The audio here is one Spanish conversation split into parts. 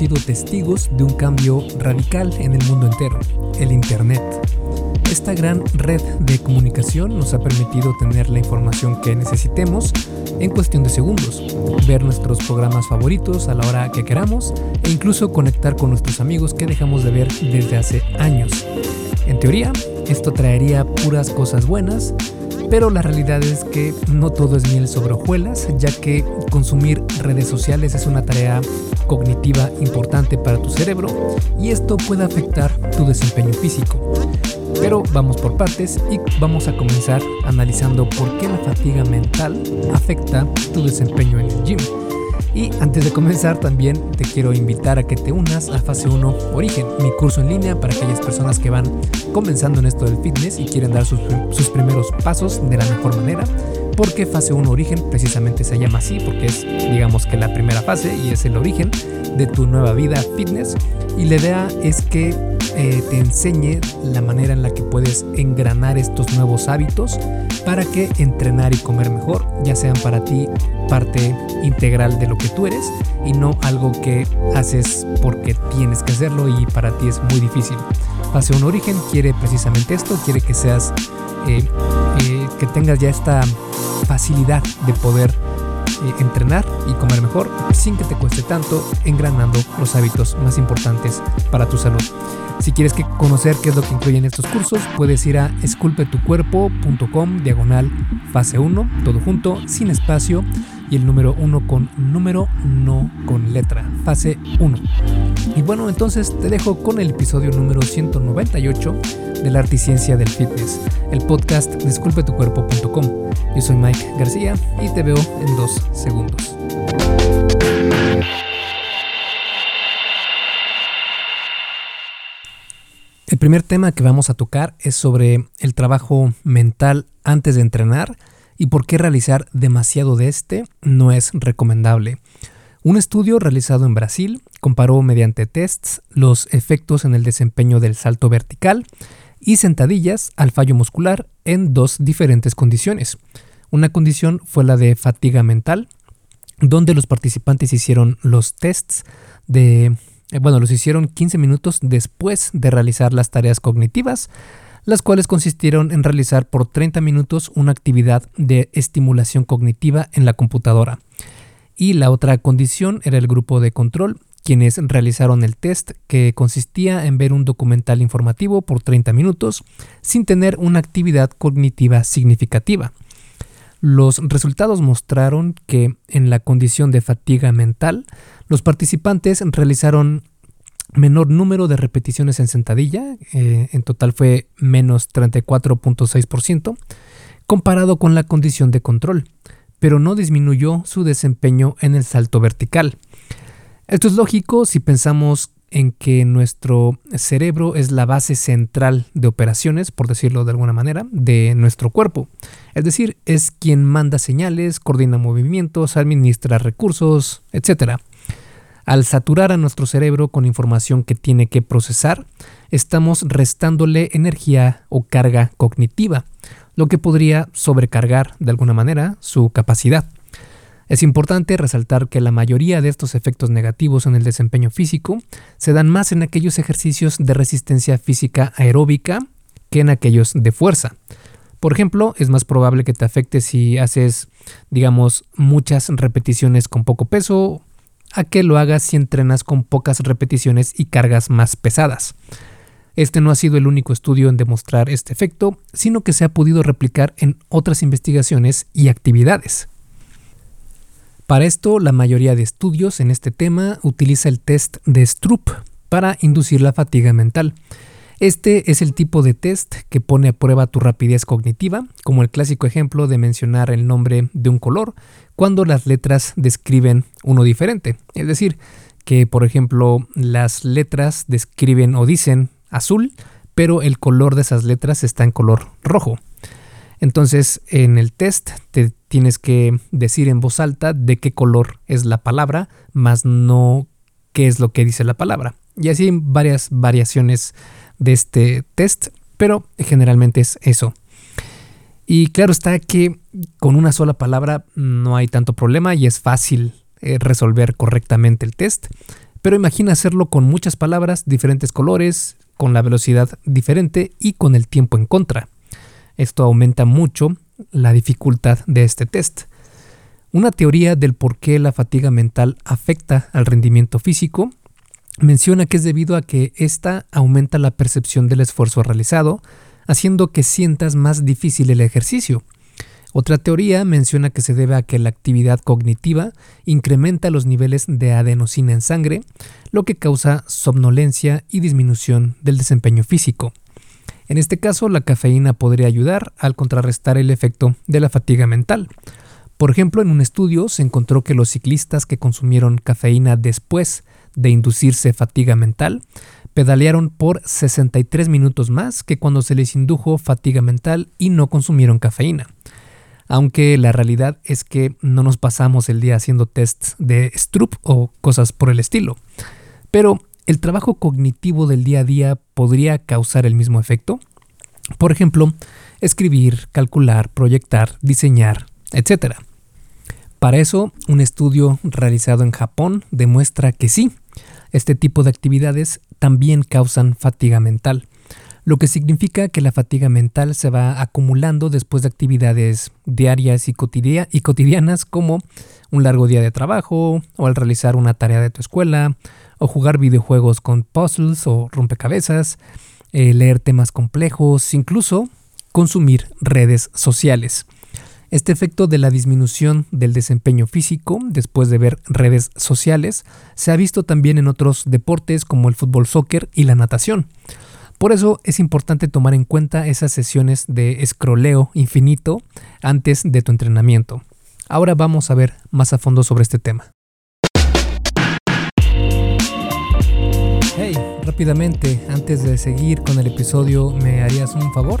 sido testigos de un cambio radical en el mundo entero, el Internet. Esta gran red de comunicación nos ha permitido tener la información que necesitemos en cuestión de segundos, ver nuestros programas favoritos a la hora que queramos e incluso conectar con nuestros amigos que dejamos de ver desde hace años. En teoría, esto traería puras cosas buenas, pero la realidad es que no todo es miel sobre hojuelas, ya que consumir redes sociales es una tarea cognitiva importante para tu cerebro y esto puede afectar tu desempeño físico. Pero vamos por partes y vamos a comenzar analizando por qué la fatiga mental afecta tu desempeño en el gym. Y antes de comenzar también te quiero invitar a que te unas a Fase 1 Origen, mi curso en línea para aquellas personas que van comenzando en esto del fitness y quieren dar sus, sus primeros pasos de la mejor manera. Porque Fase 1 Origen precisamente se llama así porque es digamos que la primera fase y es el origen de tu nueva vida fitness. Y la idea es que eh, te enseñe la manera en la que puedes engranar estos nuevos hábitos para que entrenar y comer mejor ya sean para ti parte integral de lo que tú eres y no algo que haces porque tienes que hacerlo y para ti es muy difícil. Fase un origen quiere precisamente esto, quiere que seas, eh, eh, que tengas ya esta facilidad de poder entrenar y comer mejor sin que te cueste tanto, engranando los hábitos más importantes para tu salud. Si quieres conocer qué es lo que incluyen estos cursos, puedes ir a esculpetucuerpo.com diagonal fase 1, todo junto, sin espacio y el número 1 con número, no con letra, fase 1. Y bueno, entonces te dejo con el episodio número 198 de la Articiencia del Fitness, el podcast de esculpetucuerpo.com. Yo soy Mike García y te veo en dos segundos. El primer tema que vamos a tocar es sobre el trabajo mental antes de entrenar y por qué realizar demasiado de este no es recomendable. Un estudio realizado en Brasil comparó mediante tests los efectos en el desempeño del salto vertical y sentadillas al fallo muscular en dos diferentes condiciones. Una condición fue la de fatiga mental, donde los participantes hicieron los tests de eh, bueno, los hicieron 15 minutos después de realizar las tareas cognitivas, las cuales consistieron en realizar por 30 minutos una actividad de estimulación cognitiva en la computadora. Y la otra condición era el grupo de control, quienes realizaron el test que consistía en ver un documental informativo por 30 minutos sin tener una actividad cognitiva significativa. Los resultados mostraron que en la condición de fatiga mental, los participantes realizaron menor número de repeticiones en sentadilla, eh, en total fue menos 34.6%, comparado con la condición de control, pero no disminuyó su desempeño en el salto vertical. Esto es lógico si pensamos en que nuestro cerebro es la base central de operaciones, por decirlo de alguna manera, de nuestro cuerpo. Es decir, es quien manda señales, coordina movimientos, administra recursos, etc. Al saturar a nuestro cerebro con información que tiene que procesar, estamos restándole energía o carga cognitiva, lo que podría sobrecargar de alguna manera su capacidad. Es importante resaltar que la mayoría de estos efectos negativos en el desempeño físico se dan más en aquellos ejercicios de resistencia física aeróbica que en aquellos de fuerza. Por ejemplo, es más probable que te afecte si haces, digamos, muchas repeticiones con poco peso a que lo hagas si entrenas con pocas repeticiones y cargas más pesadas. Este no ha sido el único estudio en demostrar este efecto, sino que se ha podido replicar en otras investigaciones y actividades. Para esto, la mayoría de estudios en este tema utiliza el test de Stroop para inducir la fatiga mental. Este es el tipo de test que pone a prueba tu rapidez cognitiva, como el clásico ejemplo de mencionar el nombre de un color cuando las letras describen uno diferente. Es decir, que por ejemplo las letras describen o dicen azul, pero el color de esas letras está en color rojo. Entonces, en el test te tienes que decir en voz alta de qué color es la palabra, más no qué es lo que dice la palabra. Y así varias variaciones de este test, pero generalmente es eso. Y claro está que con una sola palabra no hay tanto problema y es fácil eh, resolver correctamente el test, Pero imagina hacerlo con muchas palabras, diferentes colores, con la velocidad diferente y con el tiempo en contra. Esto aumenta mucho la dificultad de este test. Una teoría del por qué la fatiga mental afecta al rendimiento físico menciona que es debido a que ésta aumenta la percepción del esfuerzo realizado, haciendo que sientas más difícil el ejercicio. Otra teoría menciona que se debe a que la actividad cognitiva incrementa los niveles de adenosina en sangre, lo que causa somnolencia y disminución del desempeño físico. En este caso, la cafeína podría ayudar al contrarrestar el efecto de la fatiga mental. Por ejemplo, en un estudio se encontró que los ciclistas que consumieron cafeína después de inducirse fatiga mental pedalearon por 63 minutos más que cuando se les indujo fatiga mental y no consumieron cafeína. Aunque la realidad es que no nos pasamos el día haciendo tests de Stroop o cosas por el estilo. Pero ¿El trabajo cognitivo del día a día podría causar el mismo efecto? Por ejemplo, escribir, calcular, proyectar, diseñar, etc. Para eso, un estudio realizado en Japón demuestra que sí, este tipo de actividades también causan fatiga mental, lo que significa que la fatiga mental se va acumulando después de actividades diarias y, cotidianas como un largo día de trabajo o al realizar una tarea de tu escuela o jugar videojuegos con puzzles o rompecabezas, eh, leer temas complejos, incluso consumir redes sociales. Este efecto de la disminución del desempeño físico después de ver redes sociales se ha visto también en otros deportes como el fútbol soccer y la natación. Por eso es importante tomar en cuenta esas sesiones de escroleo infinito antes de tu entrenamiento. Ahora vamos a ver más a fondo sobre este tema. rápidamente, antes de seguir con el episodio, ¿me harías un favor?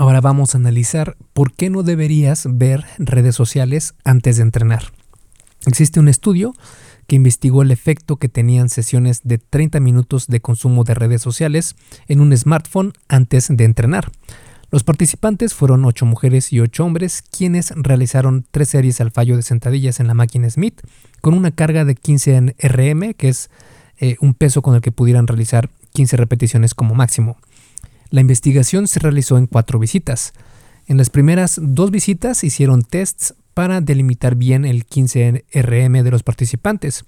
Ahora vamos a analizar por qué no deberías ver redes sociales antes de entrenar. Existe un estudio que investigó el efecto que tenían sesiones de 30 minutos de consumo de redes sociales en un smartphone antes de entrenar. Los participantes fueron 8 mujeres y 8 hombres quienes realizaron 3 series al fallo de sentadillas en la máquina Smith con una carga de 15 RM, que es eh, un peso con el que pudieran realizar 15 repeticiones como máximo. La investigación se realizó en cuatro visitas. En las primeras dos visitas hicieron tests para delimitar bien el 15RM de los participantes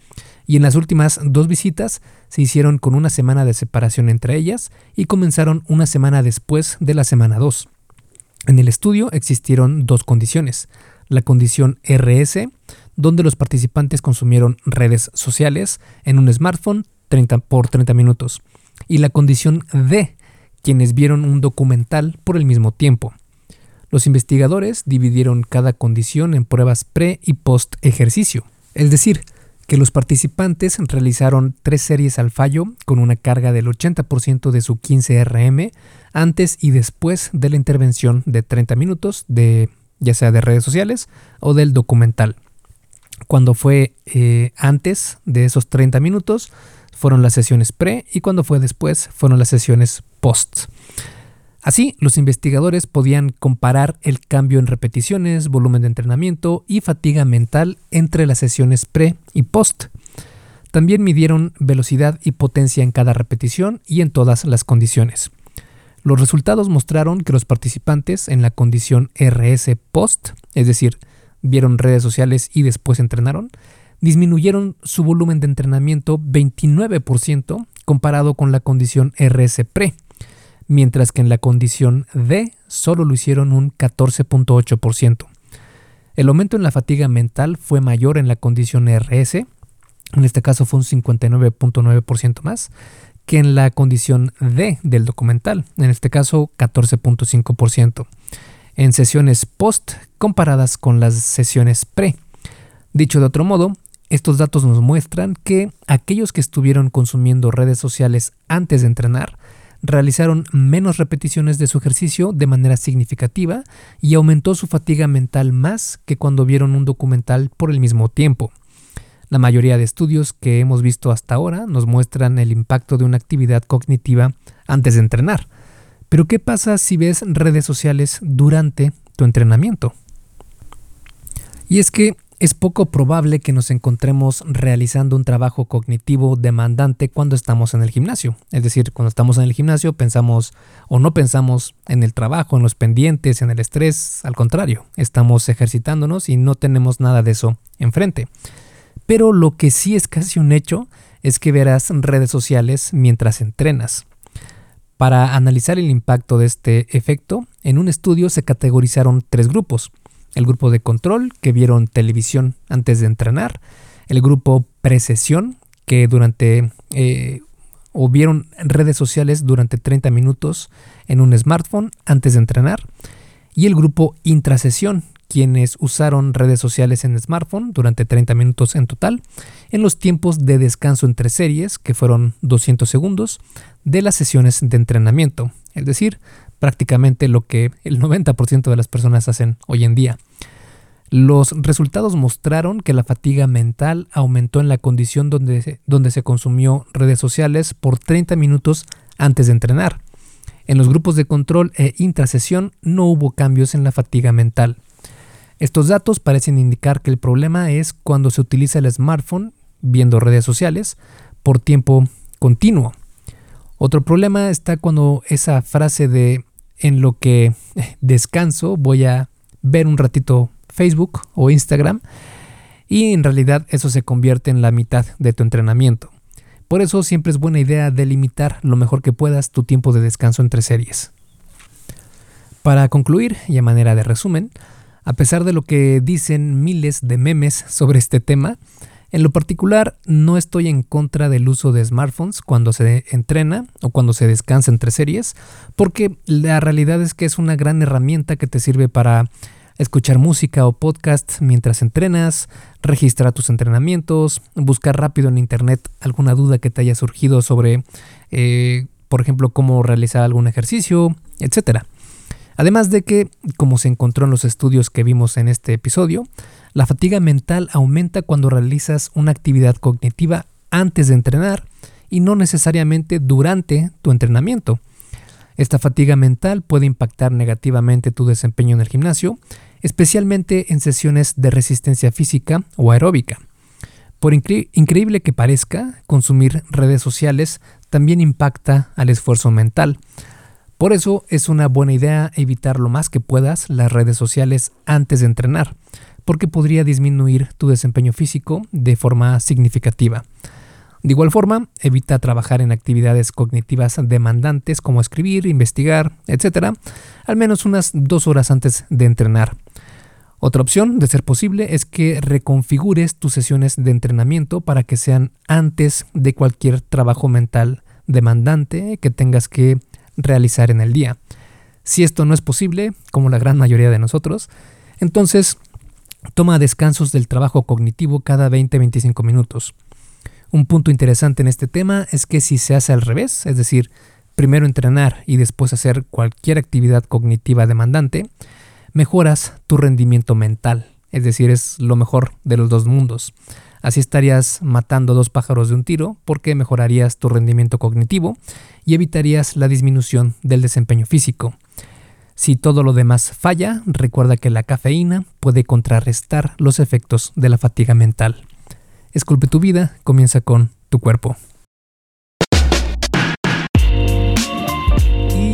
y en las últimas dos visitas se hicieron con una semana de separación entre ellas y comenzaron una semana después de la semana 2. En el estudio existieron dos condiciones. La condición RS, donde los participantes consumieron redes sociales en un smartphone 30 por 30 minutos, y la condición D, quienes vieron un documental por el mismo tiempo. Los investigadores dividieron cada condición en pruebas pre y post ejercicio, es decir, que los participantes realizaron tres series al fallo con una carga del 80% de su 15 RM antes y después de la intervención de 30 minutos de ya sea de redes sociales o del documental. Cuando fue eh, antes de esos 30 minutos fueron las sesiones pre y cuando fue después fueron las sesiones post. Así, los investigadores podían comparar el cambio en repeticiones, volumen de entrenamiento y fatiga mental entre las sesiones pre y post. También midieron velocidad y potencia en cada repetición y en todas las condiciones. Los resultados mostraron que los participantes en la condición RS post, es decir, vieron redes sociales y después entrenaron, disminuyeron su volumen de entrenamiento 29% comparado con la condición RS pre, mientras que en la condición D solo lo hicieron un 14.8%. El aumento en la fatiga mental fue mayor en la condición RS, en este caso fue un 59.9% más, que en la condición D del documental, en este caso 14.5%, en sesiones post comparadas con las sesiones pre. Dicho de otro modo, estos datos nos muestran que aquellos que estuvieron consumiendo redes sociales antes de entrenar realizaron menos repeticiones de su ejercicio de manera significativa y aumentó su fatiga mental más que cuando vieron un documental por el mismo tiempo. La mayoría de estudios que hemos visto hasta ahora nos muestran el impacto de una actividad cognitiva antes de entrenar. Pero ¿qué pasa si ves redes sociales durante tu entrenamiento? Y es que es poco probable que nos encontremos realizando un trabajo cognitivo demandante cuando estamos en el gimnasio. Es decir, cuando estamos en el gimnasio pensamos o no pensamos en el trabajo, en los pendientes, en el estrés. Al contrario, estamos ejercitándonos y no tenemos nada de eso enfrente. Pero lo que sí es casi un hecho es que verás redes sociales mientras entrenas. Para analizar el impacto de este efecto, en un estudio se categorizaron tres grupos el grupo de control que vieron televisión antes de entrenar, el grupo precesión que durante eh, o vieron redes sociales durante 30 minutos en un smartphone antes de entrenar y el grupo intrasesión quienes usaron redes sociales en smartphone durante 30 minutos en total en los tiempos de descanso entre series que fueron 200 segundos de las sesiones de entrenamiento, es decir, prácticamente lo que el 90% de las personas hacen hoy en día. Los resultados mostraron que la fatiga mental aumentó en la condición donde se, donde se consumió redes sociales por 30 minutos antes de entrenar. En los grupos de control e intrasesión no hubo cambios en la fatiga mental. Estos datos parecen indicar que el problema es cuando se utiliza el smartphone viendo redes sociales por tiempo continuo. Otro problema está cuando esa frase de en lo que descanso voy a ver un ratito Facebook o Instagram y en realidad eso se convierte en la mitad de tu entrenamiento. Por eso siempre es buena idea delimitar lo mejor que puedas tu tiempo de descanso entre series. Para concluir y a manera de resumen, a pesar de lo que dicen miles de memes sobre este tema, en lo particular, no estoy en contra del uso de smartphones cuando se entrena o cuando se descansa entre series, porque la realidad es que es una gran herramienta que te sirve para escuchar música o podcast mientras entrenas, registrar tus entrenamientos, buscar rápido en internet alguna duda que te haya surgido sobre, eh, por ejemplo, cómo realizar algún ejercicio, etc. Además de que, como se encontró en los estudios que vimos en este episodio, la fatiga mental aumenta cuando realizas una actividad cognitiva antes de entrenar y no necesariamente durante tu entrenamiento. Esta fatiga mental puede impactar negativamente tu desempeño en el gimnasio, especialmente en sesiones de resistencia física o aeróbica. Por increíble que parezca, consumir redes sociales también impacta al esfuerzo mental. Por eso es una buena idea evitar lo más que puedas las redes sociales antes de entrenar porque podría disminuir tu desempeño físico de forma significativa. De igual forma, evita trabajar en actividades cognitivas demandantes como escribir, investigar, etc., al menos unas dos horas antes de entrenar. Otra opción, de ser posible, es que reconfigures tus sesiones de entrenamiento para que sean antes de cualquier trabajo mental demandante que tengas que realizar en el día. Si esto no es posible, como la gran mayoría de nosotros, entonces Toma descansos del trabajo cognitivo cada 20-25 minutos. Un punto interesante en este tema es que si se hace al revés, es decir, primero entrenar y después hacer cualquier actividad cognitiva demandante, mejoras tu rendimiento mental, es decir, es lo mejor de los dos mundos. Así estarías matando dos pájaros de un tiro porque mejorarías tu rendimiento cognitivo y evitarías la disminución del desempeño físico. Si todo lo demás falla, recuerda que la cafeína puede contrarrestar los efectos de la fatiga mental. Esculpe tu vida, comienza con tu cuerpo.